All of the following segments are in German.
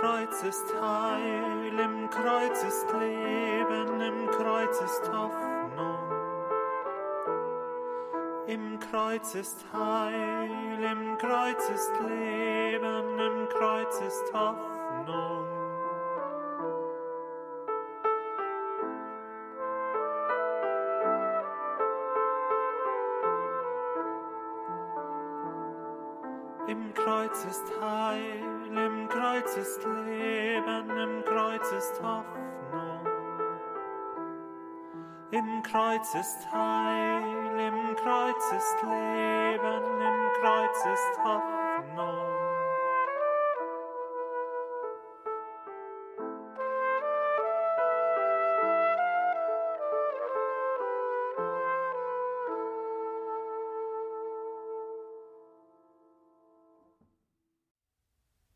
Kreuz ist Heil, im Kreuz ist Leben, im Kreuz ist Hoffnung. Im Kreuz ist Heil, im Kreuz ist Leben, im Kreuz ist Hoffnung. Kreuz ist Heil, im Kreuz ist Leben, im Kreuz ist Hoffnung.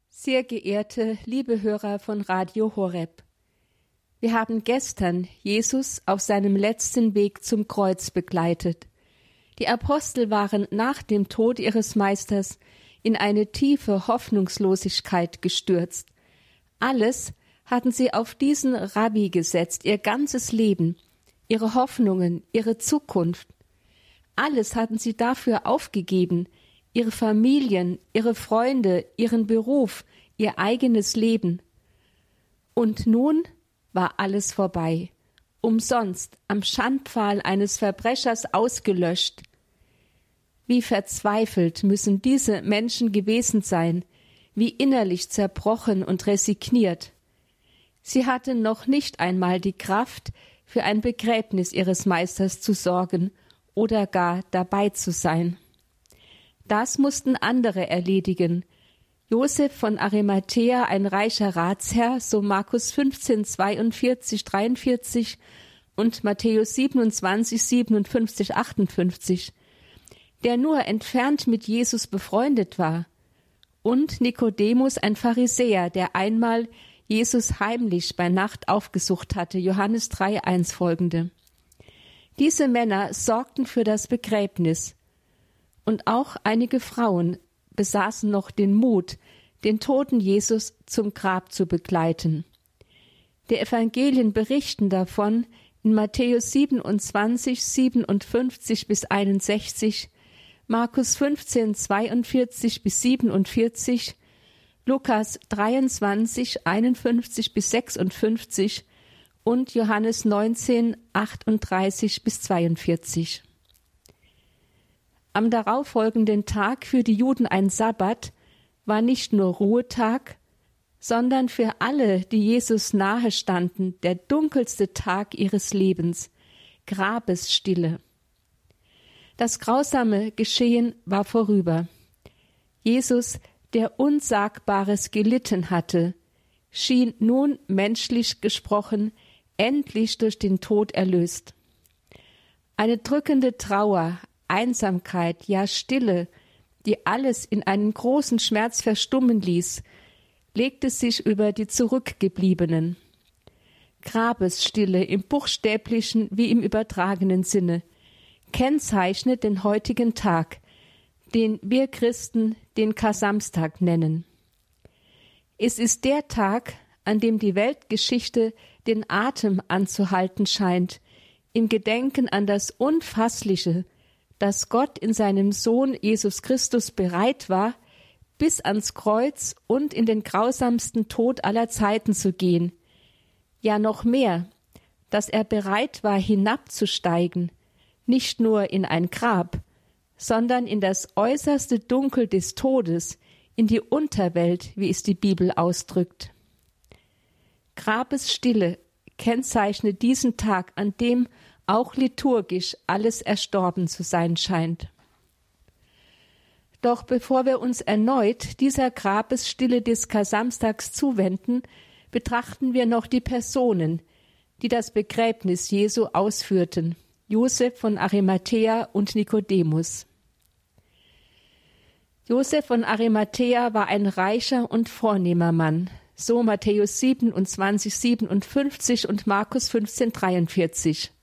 Sehr geehrte liebe Hörer von Radio Horeb. Wir haben gestern Jesus auf seinem letzten Weg zum Kreuz begleitet. Die Apostel waren nach dem Tod ihres Meisters in eine tiefe Hoffnungslosigkeit gestürzt. Alles hatten sie auf diesen Rabbi gesetzt, ihr ganzes Leben, ihre Hoffnungen, ihre Zukunft. Alles hatten sie dafür aufgegeben, ihre Familien, ihre Freunde, ihren Beruf, ihr eigenes Leben. Und nun war alles vorbei, umsonst am Schandpfahl eines Verbrechers ausgelöscht. Wie verzweifelt müssen diese Menschen gewesen sein, wie innerlich zerbrochen und resigniert. Sie hatten noch nicht einmal die Kraft, für ein Begräbnis ihres Meisters zu sorgen oder gar dabei zu sein. Das mussten andere erledigen, Josef von Arimathea, ein reicher Ratsherr, so Markus 15, 42, 43 und Matthäus 27, 57, 58, der nur entfernt mit Jesus befreundet war, und Nikodemus, ein Pharisäer, der einmal Jesus heimlich bei Nacht aufgesucht hatte, Johannes 3, 1 folgende. Diese Männer sorgten für das Begräbnis, und auch einige Frauen besaßen noch den Mut, den toten Jesus zum Grab zu begleiten. Die Evangelien berichten davon in Matthäus 27, 57 bis 61, Markus 15, 42 bis 47, Lukas 23, 51 bis 56 und Johannes 19, 38 bis 42. Am darauffolgenden Tag für die Juden ein Sabbat war nicht nur Ruhetag, sondern für alle, die Jesus nahe standen, der dunkelste Tag ihres Lebens, Grabesstille. Das grausame Geschehen war vorüber. Jesus, der Unsagbares gelitten hatte, schien nun menschlich gesprochen endlich durch den Tod erlöst. Eine drückende Trauer, Einsamkeit, ja Stille, die alles in einen großen Schmerz verstummen ließ, legte sich über die Zurückgebliebenen. Grabesstille im buchstäblichen wie im übertragenen Sinne kennzeichnet den heutigen Tag, den wir Christen den Kasamstag nennen. Es ist der Tag, an dem die Weltgeschichte den Atem anzuhalten scheint, im Gedenken an das Unfassliche, dass Gott in seinem Sohn Jesus Christus bereit war, bis ans Kreuz und in den grausamsten Tod aller Zeiten zu gehen. Ja noch mehr, dass er bereit war, hinabzusteigen, nicht nur in ein Grab, sondern in das äußerste Dunkel des Todes, in die Unterwelt, wie es die Bibel ausdrückt. Grabesstille kennzeichnet diesen Tag, an dem auch liturgisch alles erstorben zu sein scheint. Doch bevor wir uns erneut dieser Grabesstille des Kasamstags zuwenden, betrachten wir noch die Personen, die das Begräbnis Jesu ausführten, Josef von Arimathea und Nikodemus. Josef von Arimathea war ein reicher und vornehmer Mann, so Matthäus 27, 57 und Markus 15, 43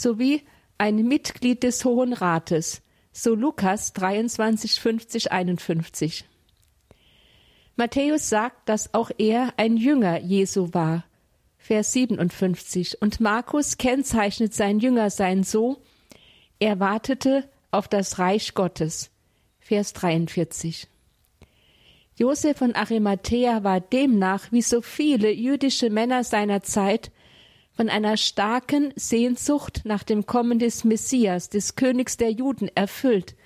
sowie ein Mitglied des Hohen Rates, so Lukas 23, 50, 51. Matthäus sagt, dass auch er ein Jünger Jesu war. Vers 57. Und Markus kennzeichnet sein Jüngersein so, er wartete auf das Reich Gottes. Vers 43. Josef von Arimathea war demnach, wie so viele jüdische Männer seiner Zeit, von einer starken Sehnsucht nach dem Kommen des Messias, des Königs der Juden, erfüllt,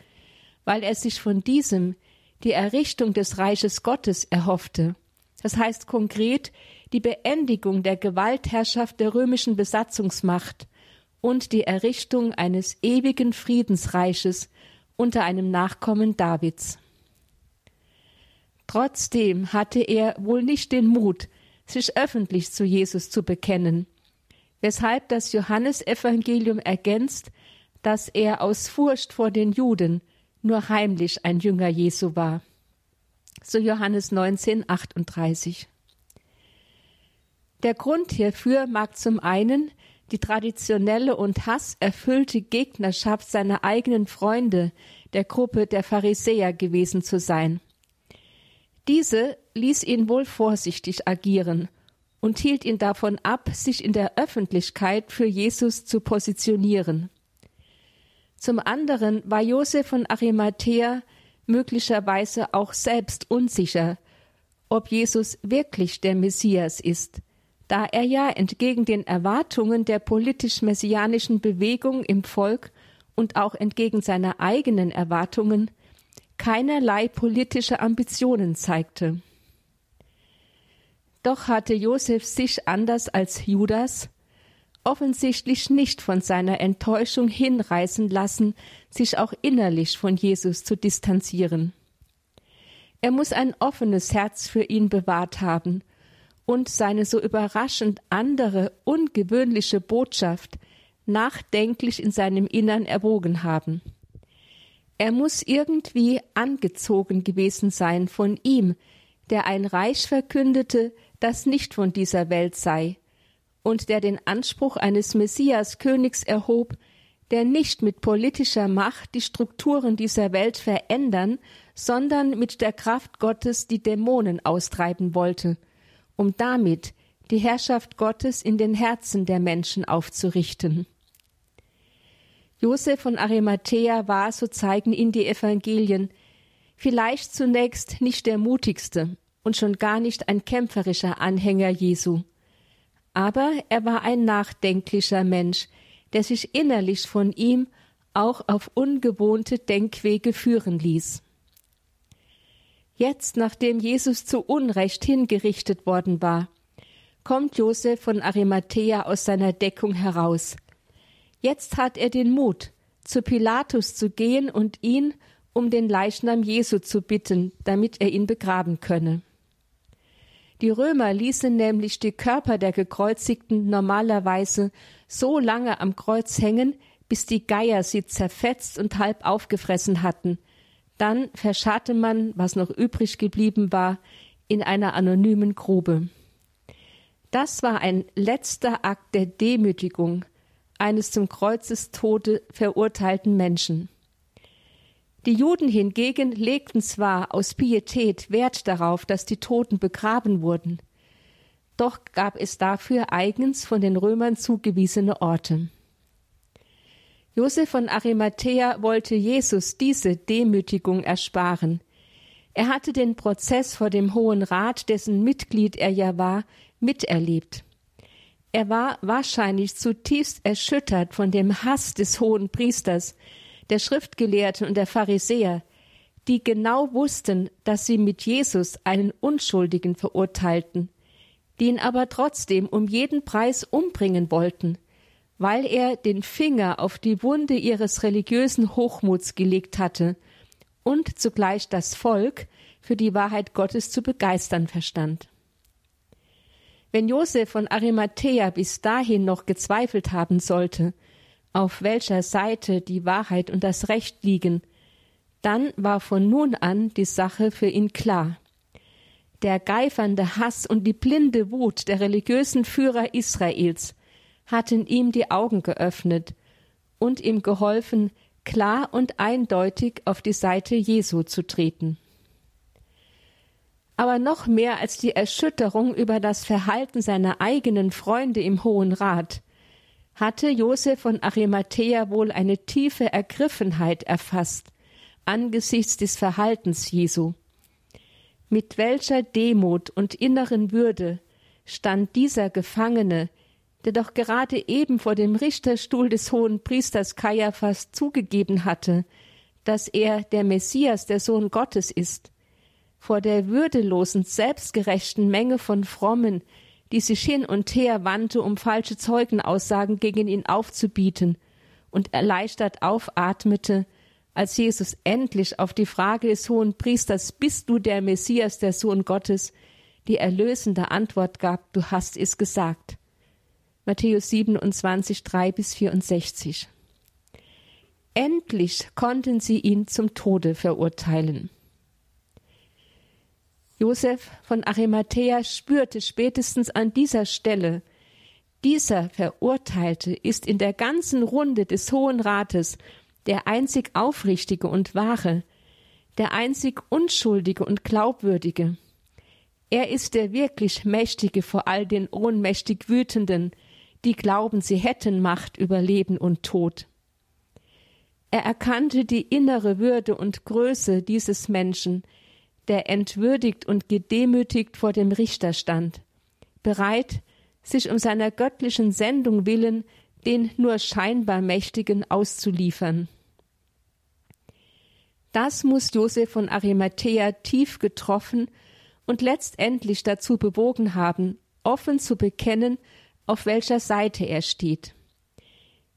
weil er sich von diesem die Errichtung des Reiches Gottes erhoffte. Das heißt konkret die Beendigung der Gewaltherrschaft der römischen Besatzungsmacht und die Errichtung eines ewigen Friedensreiches unter einem Nachkommen Davids. Trotzdem hatte er wohl nicht den Mut, sich öffentlich zu Jesus zu bekennen, weshalb das Johannesevangelium ergänzt, dass er aus Furcht vor den Juden nur heimlich ein Jünger Jesu war. So Johannes 19, 38. Der Grund hierfür mag zum einen die traditionelle und hasserfüllte Gegnerschaft seiner eigenen Freunde, der Gruppe der Pharisäer gewesen zu sein. Diese ließ ihn wohl vorsichtig agieren und hielt ihn davon ab, sich in der Öffentlichkeit für Jesus zu positionieren. Zum anderen war Josef von Arimathea möglicherweise auch selbst unsicher, ob Jesus wirklich der Messias ist, da er ja entgegen den Erwartungen der politisch-messianischen Bewegung im Volk und auch entgegen seiner eigenen Erwartungen keinerlei politische Ambitionen zeigte. Doch hatte Josef sich anders als Judas offensichtlich nicht von seiner Enttäuschung hinreißen lassen, sich auch innerlich von Jesus zu distanzieren. Er muss ein offenes Herz für ihn bewahrt haben und seine so überraschend andere, ungewöhnliche Botschaft nachdenklich in seinem Innern erwogen haben. Er muss irgendwie angezogen gewesen sein von ihm, der ein Reich verkündete, das nicht von dieser Welt sei, und der den Anspruch eines Messias Königs erhob, der nicht mit politischer Macht die Strukturen dieser Welt verändern, sondern mit der Kraft Gottes die Dämonen austreiben wollte, um damit die Herrschaft Gottes in den Herzen der Menschen aufzurichten. Josef von Arimathea war, so zeigen ihn die Evangelien, vielleicht zunächst nicht der mutigste und schon gar nicht ein kämpferischer Anhänger Jesu. Aber er war ein nachdenklicher Mensch, der sich innerlich von ihm auch auf ungewohnte Denkwege führen ließ. Jetzt, nachdem Jesus zu Unrecht hingerichtet worden war, kommt Josef von Arimathea aus seiner Deckung heraus. Jetzt hat er den Mut, zu Pilatus zu gehen und ihn um den Leichnam Jesu zu bitten, damit er ihn begraben könne. Die Römer ließen nämlich die Körper der Gekreuzigten normalerweise so lange am Kreuz hängen, bis die Geier sie zerfetzt und halb aufgefressen hatten. Dann verscharrte man, was noch übrig geblieben war, in einer anonymen Grube. Das war ein letzter Akt der Demütigung, eines zum Kreuzestode verurteilten Menschen. Die Juden hingegen legten zwar aus Pietät Wert darauf, dass die Toten begraben wurden, doch gab es dafür eigens von den Römern zugewiesene Orte. Josef von Arimathea wollte Jesus diese Demütigung ersparen. Er hatte den Prozess vor dem Hohen Rat, dessen Mitglied er ja war, miterlebt. Er war wahrscheinlich zutiefst erschüttert von dem Hass des hohen Priesters, der Schriftgelehrten und der Pharisäer, die genau wussten, dass sie mit Jesus einen Unschuldigen verurteilten, die ihn aber trotzdem um jeden Preis umbringen wollten, weil er den Finger auf die Wunde ihres religiösen Hochmuts gelegt hatte und zugleich das Volk für die Wahrheit Gottes zu begeistern verstand. Wenn Josef von Arimathea bis dahin noch gezweifelt haben sollte, auf welcher Seite die Wahrheit und das Recht liegen, dann war von nun an die Sache für ihn klar. Der geifernde Hass und die blinde Wut der religiösen Führer Israels hatten ihm die Augen geöffnet und ihm geholfen, klar und eindeutig auf die Seite Jesu zu treten. Aber noch mehr als die Erschütterung über das Verhalten seiner eigenen Freunde im Hohen Rat hatte Josef von Arimathea wohl eine tiefe Ergriffenheit erfasst angesichts des Verhaltens Jesu. Mit welcher Demut und inneren Würde stand dieser Gefangene, der doch gerade eben vor dem Richterstuhl des hohen Priesters Kaiaphas zugegeben hatte, dass er der Messias, der Sohn Gottes ist, vor der würdelosen, selbstgerechten Menge von Frommen, die sich hin und her wandte, um falsche Zeugenaussagen gegen ihn aufzubieten, und erleichtert aufatmete, als Jesus endlich auf die Frage des hohen Priesters Bist du der Messias, der Sohn Gottes, die erlösende Antwort gab, du hast es gesagt. Matthäus 27, 3 bis 64. Endlich konnten sie ihn zum Tode verurteilen. Josef von Arimathea spürte spätestens an dieser Stelle, dieser Verurteilte ist in der ganzen Runde des Hohen Rates der einzig Aufrichtige und Wahre, der einzig Unschuldige und Glaubwürdige. Er ist der wirklich Mächtige vor all den ohnmächtig Wütenden, die glauben, sie hätten Macht über Leben und Tod. Er erkannte die innere Würde und Größe dieses Menschen, der entwürdigt und gedemütigt vor dem Richter stand, bereit, sich um seiner göttlichen Sendung willen den nur scheinbar Mächtigen auszuliefern. Das muss Josef von Arimathea tief getroffen und letztendlich dazu bewogen haben, offen zu bekennen, auf welcher Seite er steht.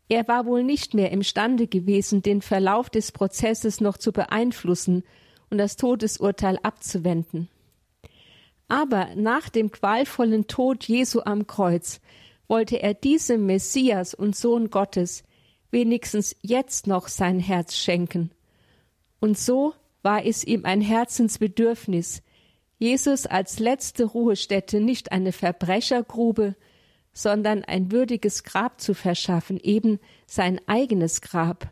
Er war wohl nicht mehr imstande gewesen, den Verlauf des Prozesses noch zu beeinflussen und das Todesurteil abzuwenden. Aber nach dem qualvollen Tod Jesu am Kreuz wollte er diesem Messias und Sohn Gottes wenigstens jetzt noch sein Herz schenken. Und so war es ihm ein Herzensbedürfnis, Jesus als letzte Ruhestätte nicht eine Verbrechergrube, sondern ein würdiges Grab zu verschaffen, eben sein eigenes Grab,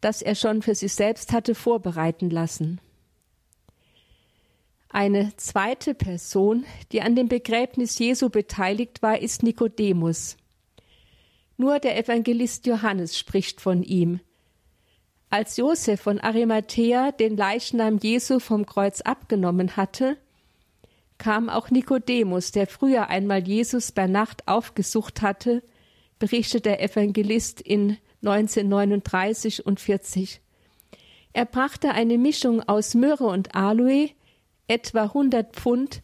das er schon für sich selbst hatte vorbereiten lassen. Eine zweite Person, die an dem Begräbnis Jesu beteiligt war, ist Nikodemus. Nur der Evangelist Johannes spricht von ihm. Als Josef von Arimathea den Leichnam Jesu vom Kreuz abgenommen hatte, kam auch Nikodemus, der früher einmal Jesus bei Nacht aufgesucht hatte, berichtet der Evangelist in 1939 und 40. Er brachte eine Mischung aus Myrrhe und Aloe, etwa hundert Pfund,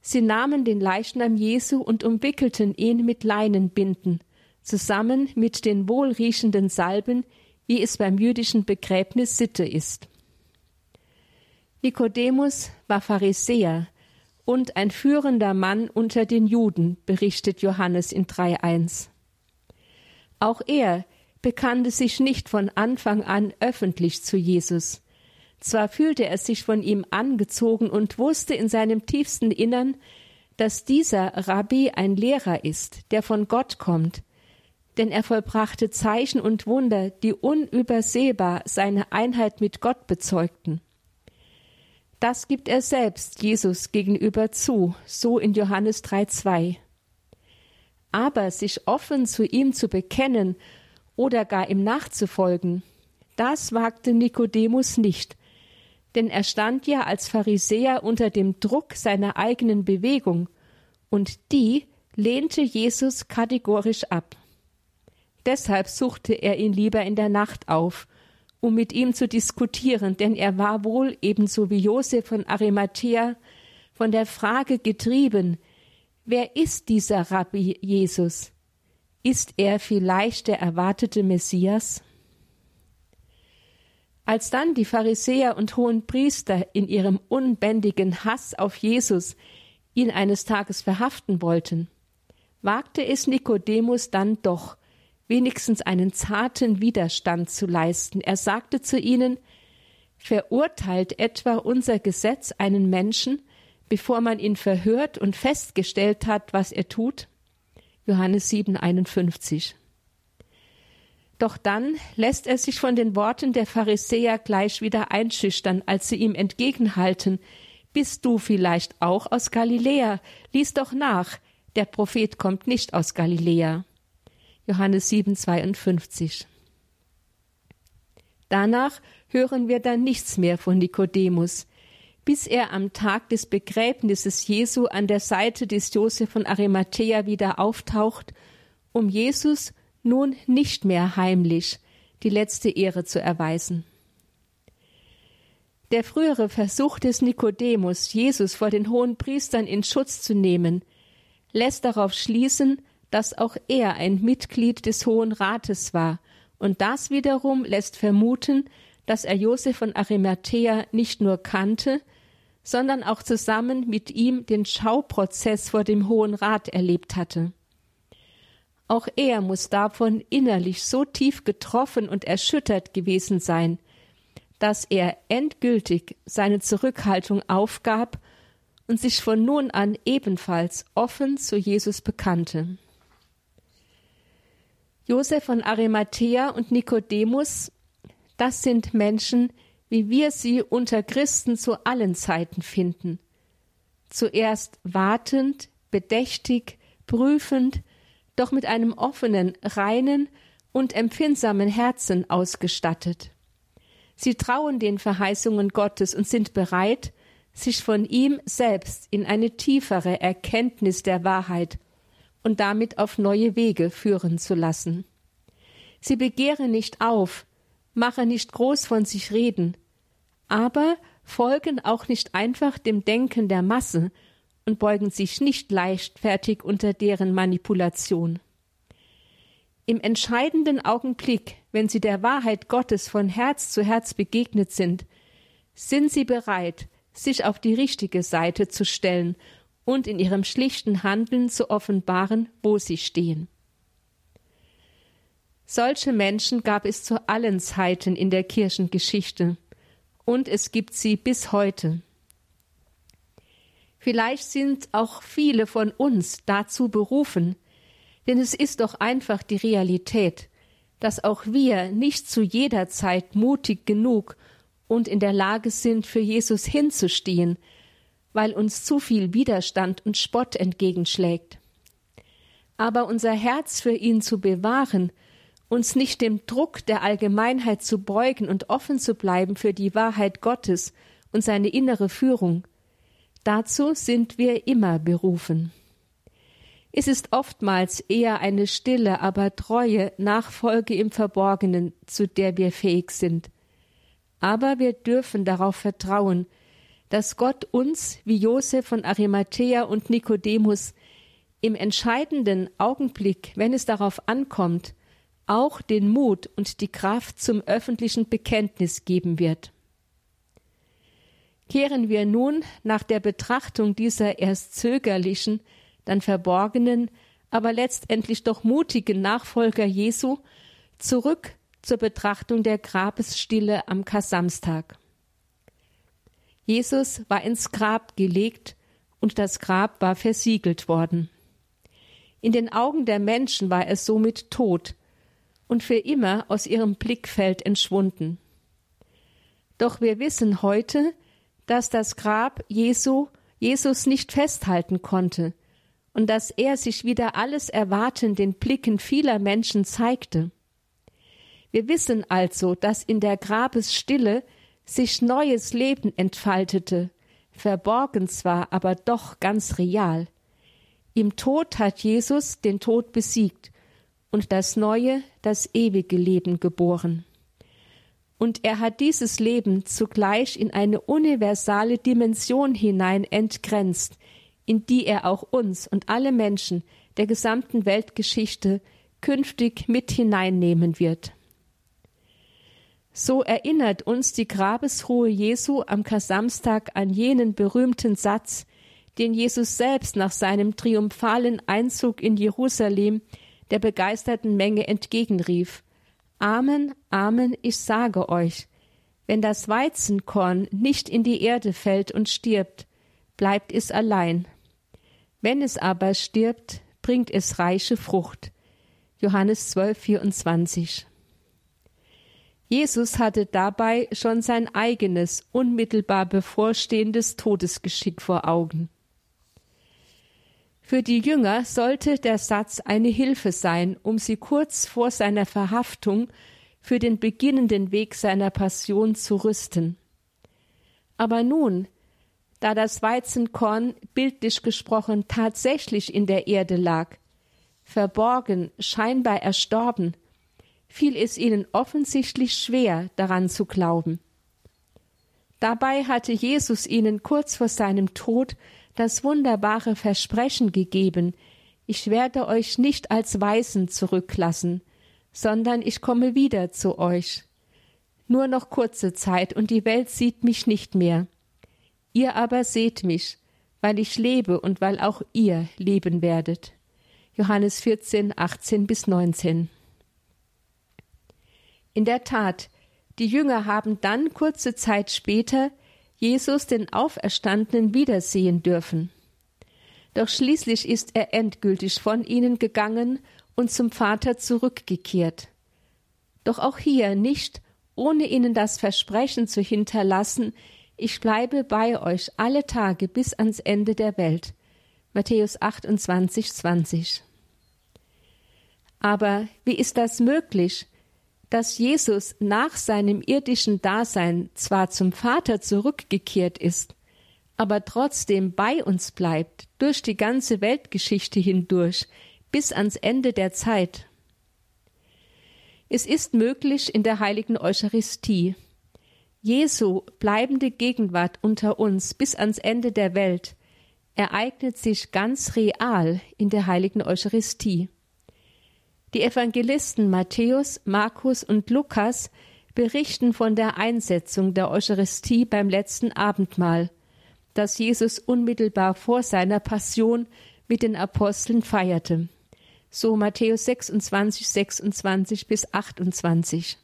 sie nahmen den Leichnam Jesu und umwickelten ihn mit Leinenbinden, zusammen mit den wohlriechenden Salben, wie es beim jüdischen Begräbnis Sitte ist. Nikodemus war Pharisäer und ein führender Mann unter den Juden, berichtet Johannes in 3.1. Auch er bekannte sich nicht von Anfang an öffentlich zu Jesus. Zwar fühlte er sich von ihm angezogen und wusste in seinem tiefsten Innern, dass dieser Rabbi ein Lehrer ist, der von Gott kommt, denn er vollbrachte Zeichen und Wunder, die unübersehbar seine Einheit mit Gott bezeugten. Das gibt er selbst Jesus gegenüber zu, so in Johannes 3,2. Aber sich offen zu ihm zu bekennen oder gar ihm nachzufolgen, das wagte Nikodemus nicht, denn er stand ja als Pharisäer unter dem Druck seiner eigenen Bewegung, und die lehnte Jesus kategorisch ab. Deshalb suchte er ihn lieber in der Nacht auf, um mit ihm zu diskutieren, denn er war wohl ebenso wie Josef von Arimathea von der Frage getrieben, wer ist dieser Rabbi Jesus? Ist er vielleicht der erwartete Messias? Als dann die Pharisäer und hohen Priester in ihrem unbändigen Hass auf Jesus ihn eines Tages verhaften wollten, wagte es Nikodemus dann doch, wenigstens einen zarten Widerstand zu leisten. Er sagte zu ihnen, Verurteilt etwa unser Gesetz einen Menschen, bevor man ihn verhört und festgestellt hat, was er tut? Johannes 7, 51. Doch dann lässt er sich von den Worten der Pharisäer gleich wieder einschüchtern, als sie ihm entgegenhalten, Bist du vielleicht auch aus Galiläa? Lies doch nach. Der Prophet kommt nicht aus Galiläa. Johannes 7, 52. Danach hören wir dann nichts mehr von Nikodemus, bis er am Tag des Begräbnisses Jesu an der Seite des Josef von Arimathea wieder auftaucht, um Jesus nun nicht mehr heimlich die letzte Ehre zu erweisen. Der frühere Versuch des Nikodemus, Jesus vor den hohen Priestern in Schutz zu nehmen, lässt darauf schließen, dass auch er ein Mitglied des Hohen Rates war, und das wiederum lässt vermuten, dass er Josef von Arimathea nicht nur kannte, sondern auch zusammen mit ihm den Schauprozess vor dem Hohen Rat erlebt hatte. Auch er muss davon innerlich so tief getroffen und erschüttert gewesen sein, dass er endgültig seine Zurückhaltung aufgab und sich von nun an ebenfalls offen zu Jesus bekannte. Josef von Arimathea und Nikodemus, das sind Menschen, wie wir sie unter Christen zu allen Zeiten finden. Zuerst wartend, bedächtig, prüfend, doch mit einem offenen, reinen und empfindsamen Herzen ausgestattet. Sie trauen den Verheißungen Gottes und sind bereit, sich von ihm selbst in eine tiefere Erkenntnis der Wahrheit und damit auf neue Wege führen zu lassen. Sie begehren nicht auf, machen nicht groß von sich reden, aber folgen auch nicht einfach dem Denken der Masse und beugen sich nicht leichtfertig unter deren Manipulation. Im entscheidenden Augenblick, wenn sie der Wahrheit Gottes von Herz zu Herz begegnet sind, sind sie bereit, sich auf die richtige Seite zu stellen und in ihrem schlichten Handeln zu offenbaren, wo sie stehen. Solche Menschen gab es zu allen Zeiten in der Kirchengeschichte, und es gibt sie bis heute. Vielleicht sind auch viele von uns dazu berufen, denn es ist doch einfach die Realität, dass auch wir nicht zu jeder Zeit mutig genug und in der Lage sind, für Jesus hinzustehen, weil uns zu viel Widerstand und Spott entgegenschlägt. Aber unser Herz für ihn zu bewahren, uns nicht dem Druck der Allgemeinheit zu beugen und offen zu bleiben für die Wahrheit Gottes und seine innere Führung, dazu sind wir immer berufen. Es ist oftmals eher eine stille, aber treue Nachfolge im Verborgenen, zu der wir fähig sind. Aber wir dürfen darauf vertrauen, dass Gott uns, wie Josef von Arimathea und Nikodemus, im entscheidenden Augenblick, wenn es darauf ankommt, auch den Mut und die Kraft zum öffentlichen Bekenntnis geben wird. Kehren wir nun nach der Betrachtung dieser erst zögerlichen, dann verborgenen, aber letztendlich doch mutigen Nachfolger Jesu zurück zur Betrachtung der Grabesstille am Kasamstag. Jesus war ins Grab gelegt und das Grab war versiegelt worden. In den Augen der Menschen war er somit tot und für immer aus ihrem Blickfeld entschwunden. Doch wir wissen heute, dass das Grab Jesu Jesus nicht festhalten konnte, und dass er sich wieder alles erwarten den Blicken vieler Menschen zeigte. Wir wissen also, dass in der Grabesstille sich neues Leben entfaltete, verborgen zwar, aber doch ganz real. Im Tod hat Jesus den Tod besiegt und das neue, das ewige Leben geboren. Und er hat dieses Leben zugleich in eine universale Dimension hinein entgrenzt, in die er auch uns und alle Menschen der gesamten Weltgeschichte künftig mit hineinnehmen wird. So erinnert uns die Grabesruhe Jesu am Kasamstag an jenen berühmten Satz, den Jesus selbst nach seinem triumphalen Einzug in Jerusalem der begeisterten Menge entgegenrief Amen, Amen, ich sage euch, wenn das Weizenkorn nicht in die Erde fällt und stirbt, bleibt es allein. Wenn es aber stirbt, bringt es reiche Frucht. Johannes 12, 24. Jesus hatte dabei schon sein eigenes, unmittelbar bevorstehendes Todesgeschick vor Augen. Für die Jünger sollte der Satz eine Hilfe sein, um sie kurz vor seiner Verhaftung für den beginnenden Weg seiner Passion zu rüsten. Aber nun, da das Weizenkorn bildlich gesprochen tatsächlich in der Erde lag, verborgen, scheinbar erstorben, fiel es ihnen offensichtlich schwer, daran zu glauben. Dabei hatte Jesus ihnen kurz vor seinem Tod das wunderbare Versprechen gegeben, ich werde euch nicht als Weisen zurücklassen, sondern ich komme wieder zu euch. Nur noch kurze Zeit und die Welt sieht mich nicht mehr. Ihr aber seht mich, weil ich lebe und weil auch ihr leben werdet. Johannes 14, 18 bis 19. In der Tat, die Jünger haben dann kurze Zeit später Jesus den Auferstandenen wiedersehen dürfen. Doch schließlich ist er endgültig von ihnen gegangen und zum Vater zurückgekehrt. Doch auch hier nicht, ohne ihnen das Versprechen zu hinterlassen, ich bleibe bei euch alle Tage bis ans Ende der Welt. Matthäus 28, 20. Aber wie ist das möglich, dass Jesus nach seinem irdischen Dasein zwar zum Vater zurückgekehrt ist, aber trotzdem bei uns bleibt, durch die ganze Weltgeschichte hindurch, bis ans Ende der Zeit. Es ist möglich in der heiligen Eucharistie. Jesu bleibende Gegenwart unter uns bis ans Ende der Welt ereignet sich ganz real in der heiligen Eucharistie. Die Evangelisten Matthäus, Markus und Lukas berichten von der Einsetzung der Eucharistie beim letzten Abendmahl, das Jesus unmittelbar vor seiner Passion mit den Aposteln feierte. So Matthäus 26, 26 bis 28.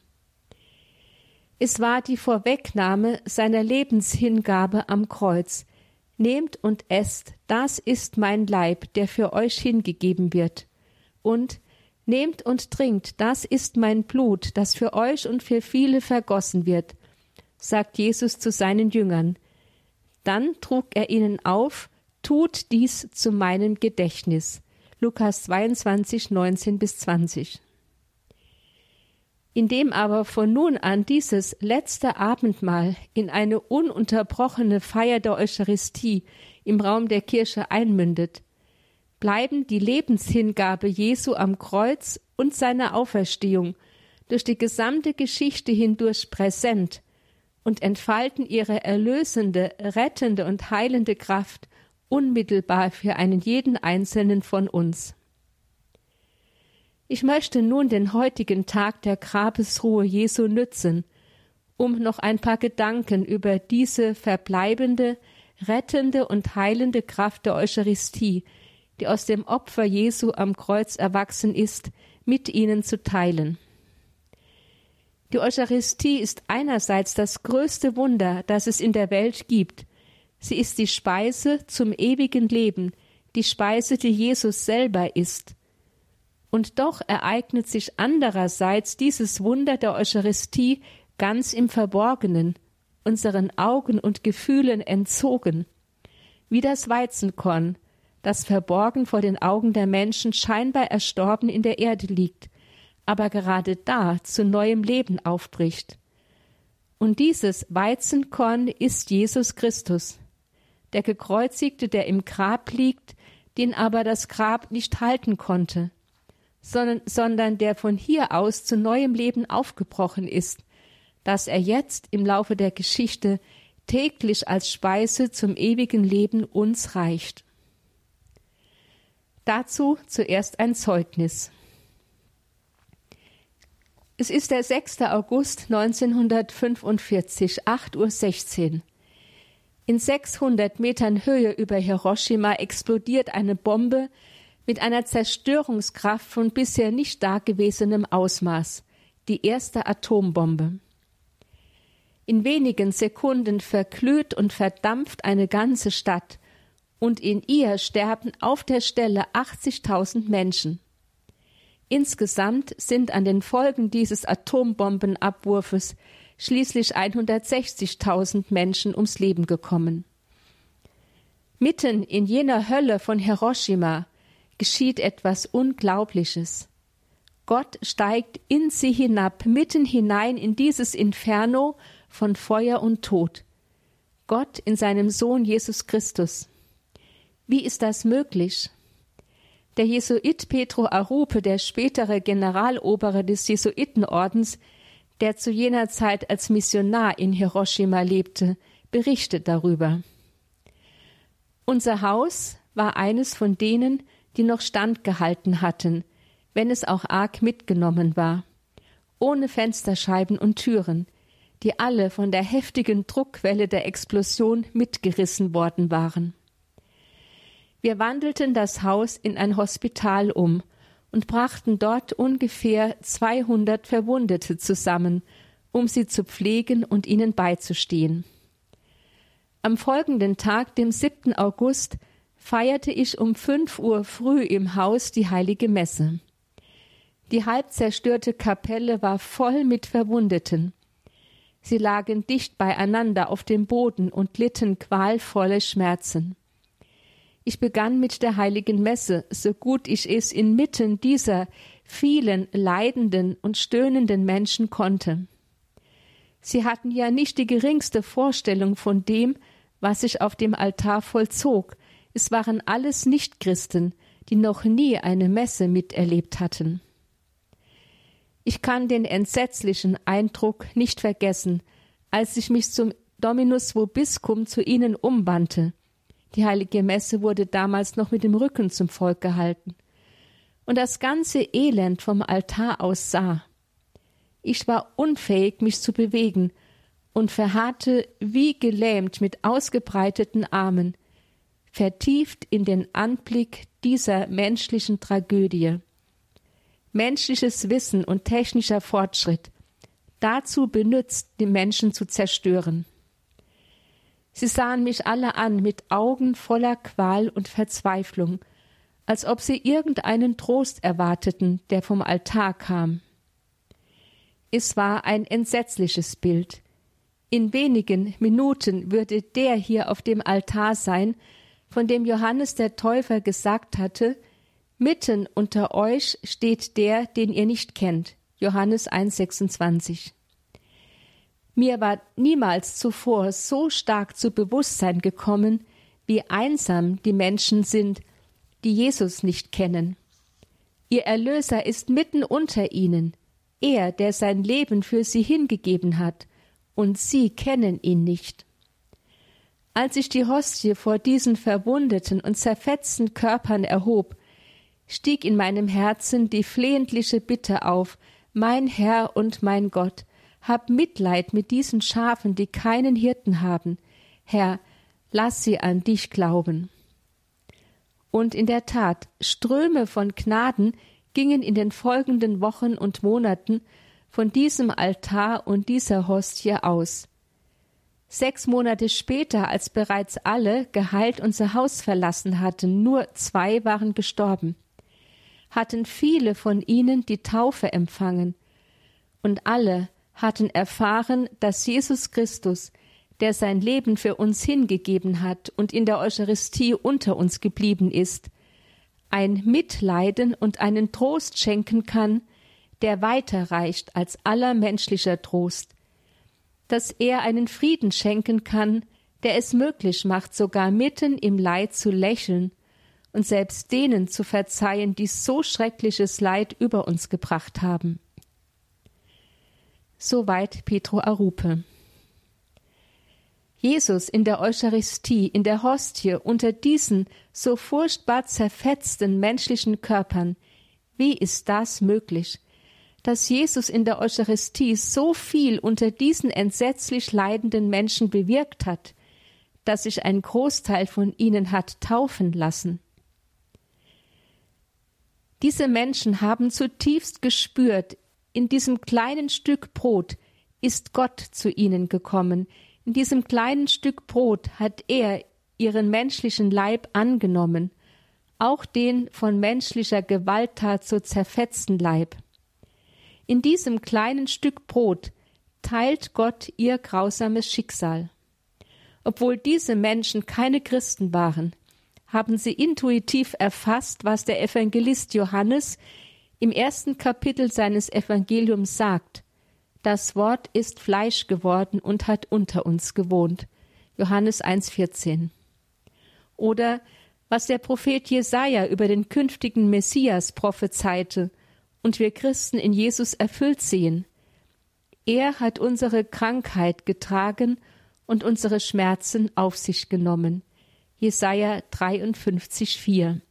Es war die Vorwegnahme seiner Lebenshingabe am Kreuz. Nehmt und esst, das ist mein Leib, der für euch hingegeben wird. Und Nehmt und trinkt, das ist mein Blut, das für euch und für viele vergossen wird, sagt Jesus zu seinen Jüngern. Dann trug er ihnen auf, tut dies zu meinem Gedächtnis. Lukas 22, 19 bis 20. Indem aber von nun an dieses letzte Abendmahl in eine ununterbrochene Feier der Eucharistie im Raum der Kirche einmündet, bleiben die Lebenshingabe Jesu am Kreuz und seine Auferstehung durch die gesamte Geschichte hindurch präsent und entfalten ihre erlösende, rettende und heilende Kraft unmittelbar für einen jeden einzelnen von uns. Ich möchte nun den heutigen Tag der Grabesruhe Jesu nützen, um noch ein paar Gedanken über diese verbleibende, rettende und heilende Kraft der Eucharistie die aus dem Opfer Jesu am Kreuz erwachsen ist, mit ihnen zu teilen. Die Eucharistie ist einerseits das größte Wunder, das es in der Welt gibt. Sie ist die Speise zum ewigen Leben, die Speise, die Jesus selber ist. Und doch ereignet sich andererseits dieses Wunder der Eucharistie ganz im Verborgenen, unseren Augen und Gefühlen entzogen, wie das Weizenkorn, das verborgen vor den Augen der Menschen scheinbar erstorben in der Erde liegt, aber gerade da zu neuem Leben aufbricht. Und dieses Weizenkorn ist Jesus Christus, der Gekreuzigte, der im Grab liegt, den aber das Grab nicht halten konnte, sondern, sondern der von hier aus zu neuem Leben aufgebrochen ist, dass er jetzt im Laufe der Geschichte täglich als Speise zum ewigen Leben uns reicht. Dazu zuerst ein Zeugnis. Es ist der 6. August 1945, 8.16 Uhr. In 600 Metern Höhe über Hiroshima explodiert eine Bombe mit einer Zerstörungskraft von bisher nicht dagewesenem Ausmaß, die erste Atombombe. In wenigen Sekunden verglüht und verdampft eine ganze Stadt, und in ihr sterben auf der Stelle 80.000 Menschen. Insgesamt sind an den Folgen dieses Atombombenabwurfes schließlich 160.000 Menschen ums Leben gekommen. Mitten in jener Hölle von Hiroshima geschieht etwas Unglaubliches. Gott steigt in sie hinab, mitten hinein in dieses Inferno von Feuer und Tod. Gott in seinem Sohn Jesus Christus. Wie ist das möglich? Der Jesuit Petro Arupe, der spätere Generalobere des Jesuitenordens, der zu jener Zeit als Missionar in Hiroshima lebte, berichtet darüber. Unser Haus war eines von denen, die noch standgehalten hatten, wenn es auch arg mitgenommen war, ohne Fensterscheiben und Türen, die alle von der heftigen Druckwelle der Explosion mitgerissen worden waren. Wir wandelten das Haus in ein Hospital um und brachten dort ungefähr 200 Verwundete zusammen, um sie zu pflegen und ihnen beizustehen. Am folgenden Tag, dem 7. August, feierte ich um fünf Uhr früh im Haus die heilige Messe. Die halb zerstörte Kapelle war voll mit Verwundeten. Sie lagen dicht beieinander auf dem Boden und litten qualvolle Schmerzen. Ich begann mit der heiligen Messe, so gut ich es inmitten dieser vielen leidenden und stöhnenden Menschen konnte. Sie hatten ja nicht die geringste Vorstellung von dem, was sich auf dem Altar vollzog. Es waren alles Nichtchristen, die noch nie eine Messe miterlebt hatten. Ich kann den entsetzlichen Eindruck nicht vergessen, als ich mich zum Dominus Vobiscum zu ihnen umwandte. Die heilige Messe wurde damals noch mit dem Rücken zum Volk gehalten. Und das ganze Elend vom Altar aus sah. Ich war unfähig, mich zu bewegen und verharrte wie gelähmt mit ausgebreiteten Armen, vertieft in den Anblick dieser menschlichen Tragödie. Menschliches Wissen und technischer Fortschritt dazu benützt, die Menschen zu zerstören. Sie sahen mich alle an mit Augen voller Qual und Verzweiflung, als ob sie irgendeinen Trost erwarteten, der vom Altar kam. Es war ein entsetzliches Bild, in wenigen Minuten würde der hier auf dem Altar sein, von dem Johannes der Täufer gesagt hatte, Mitten unter euch steht der, den ihr nicht kennt. Johannes 1,26. Mir war niemals zuvor so stark zu Bewusstsein gekommen, wie einsam die Menschen sind, die Jesus nicht kennen. Ihr Erlöser ist mitten unter ihnen, er, der sein Leben für sie hingegeben hat und sie kennen ihn nicht. Als ich die Hostie vor diesen verwundeten und zerfetzten Körpern erhob, stieg in meinem Herzen die flehentliche Bitte auf, mein Herr und mein Gott, hab Mitleid mit diesen Schafen, die keinen Hirten haben. Herr, lass sie an dich glauben. Und in der Tat, Ströme von Gnaden gingen in den folgenden Wochen und Monaten von diesem Altar und dieser Hostie aus. Sechs Monate später, als bereits alle geheilt unser Haus verlassen hatten, nur zwei waren gestorben, hatten viele von ihnen die Taufe empfangen, und alle hatten erfahren, dass Jesus Christus, der sein Leben für uns hingegeben hat und in der Eucharistie unter uns geblieben ist, ein Mitleiden und einen Trost schenken kann, der weiter reicht als aller menschlicher Trost, dass er einen Frieden schenken kann, der es möglich macht, sogar mitten im Leid zu lächeln und selbst denen zu verzeihen, die so schreckliches Leid über uns gebracht haben. Soweit Petro Arupe. Jesus in der Eucharistie, in der Hostie, unter diesen so furchtbar zerfetzten menschlichen Körpern, wie ist das möglich? dass Jesus in der Eucharistie so viel unter diesen entsetzlich leidenden Menschen bewirkt hat, dass sich ein Großteil von ihnen hat taufen lassen. Diese Menschen haben zutiefst gespürt, in diesem kleinen Stück Brot ist Gott zu ihnen gekommen, in diesem kleinen Stück Brot hat er ihren menschlichen Leib angenommen, auch den von menschlicher Gewalttat so zerfetzten Leib. In diesem kleinen Stück Brot teilt Gott ihr grausames Schicksal. Obwohl diese Menschen keine Christen waren, haben sie intuitiv erfasst, was der Evangelist Johannes im ersten Kapitel seines Evangeliums sagt. Das Wort ist Fleisch geworden und hat unter uns gewohnt. Johannes 1,14. Oder was der Prophet Jesaja über den künftigen Messias prophezeite und wir Christen in Jesus erfüllt sehen. Er hat unsere Krankheit getragen und unsere Schmerzen auf sich genommen. Jesaja 53,4.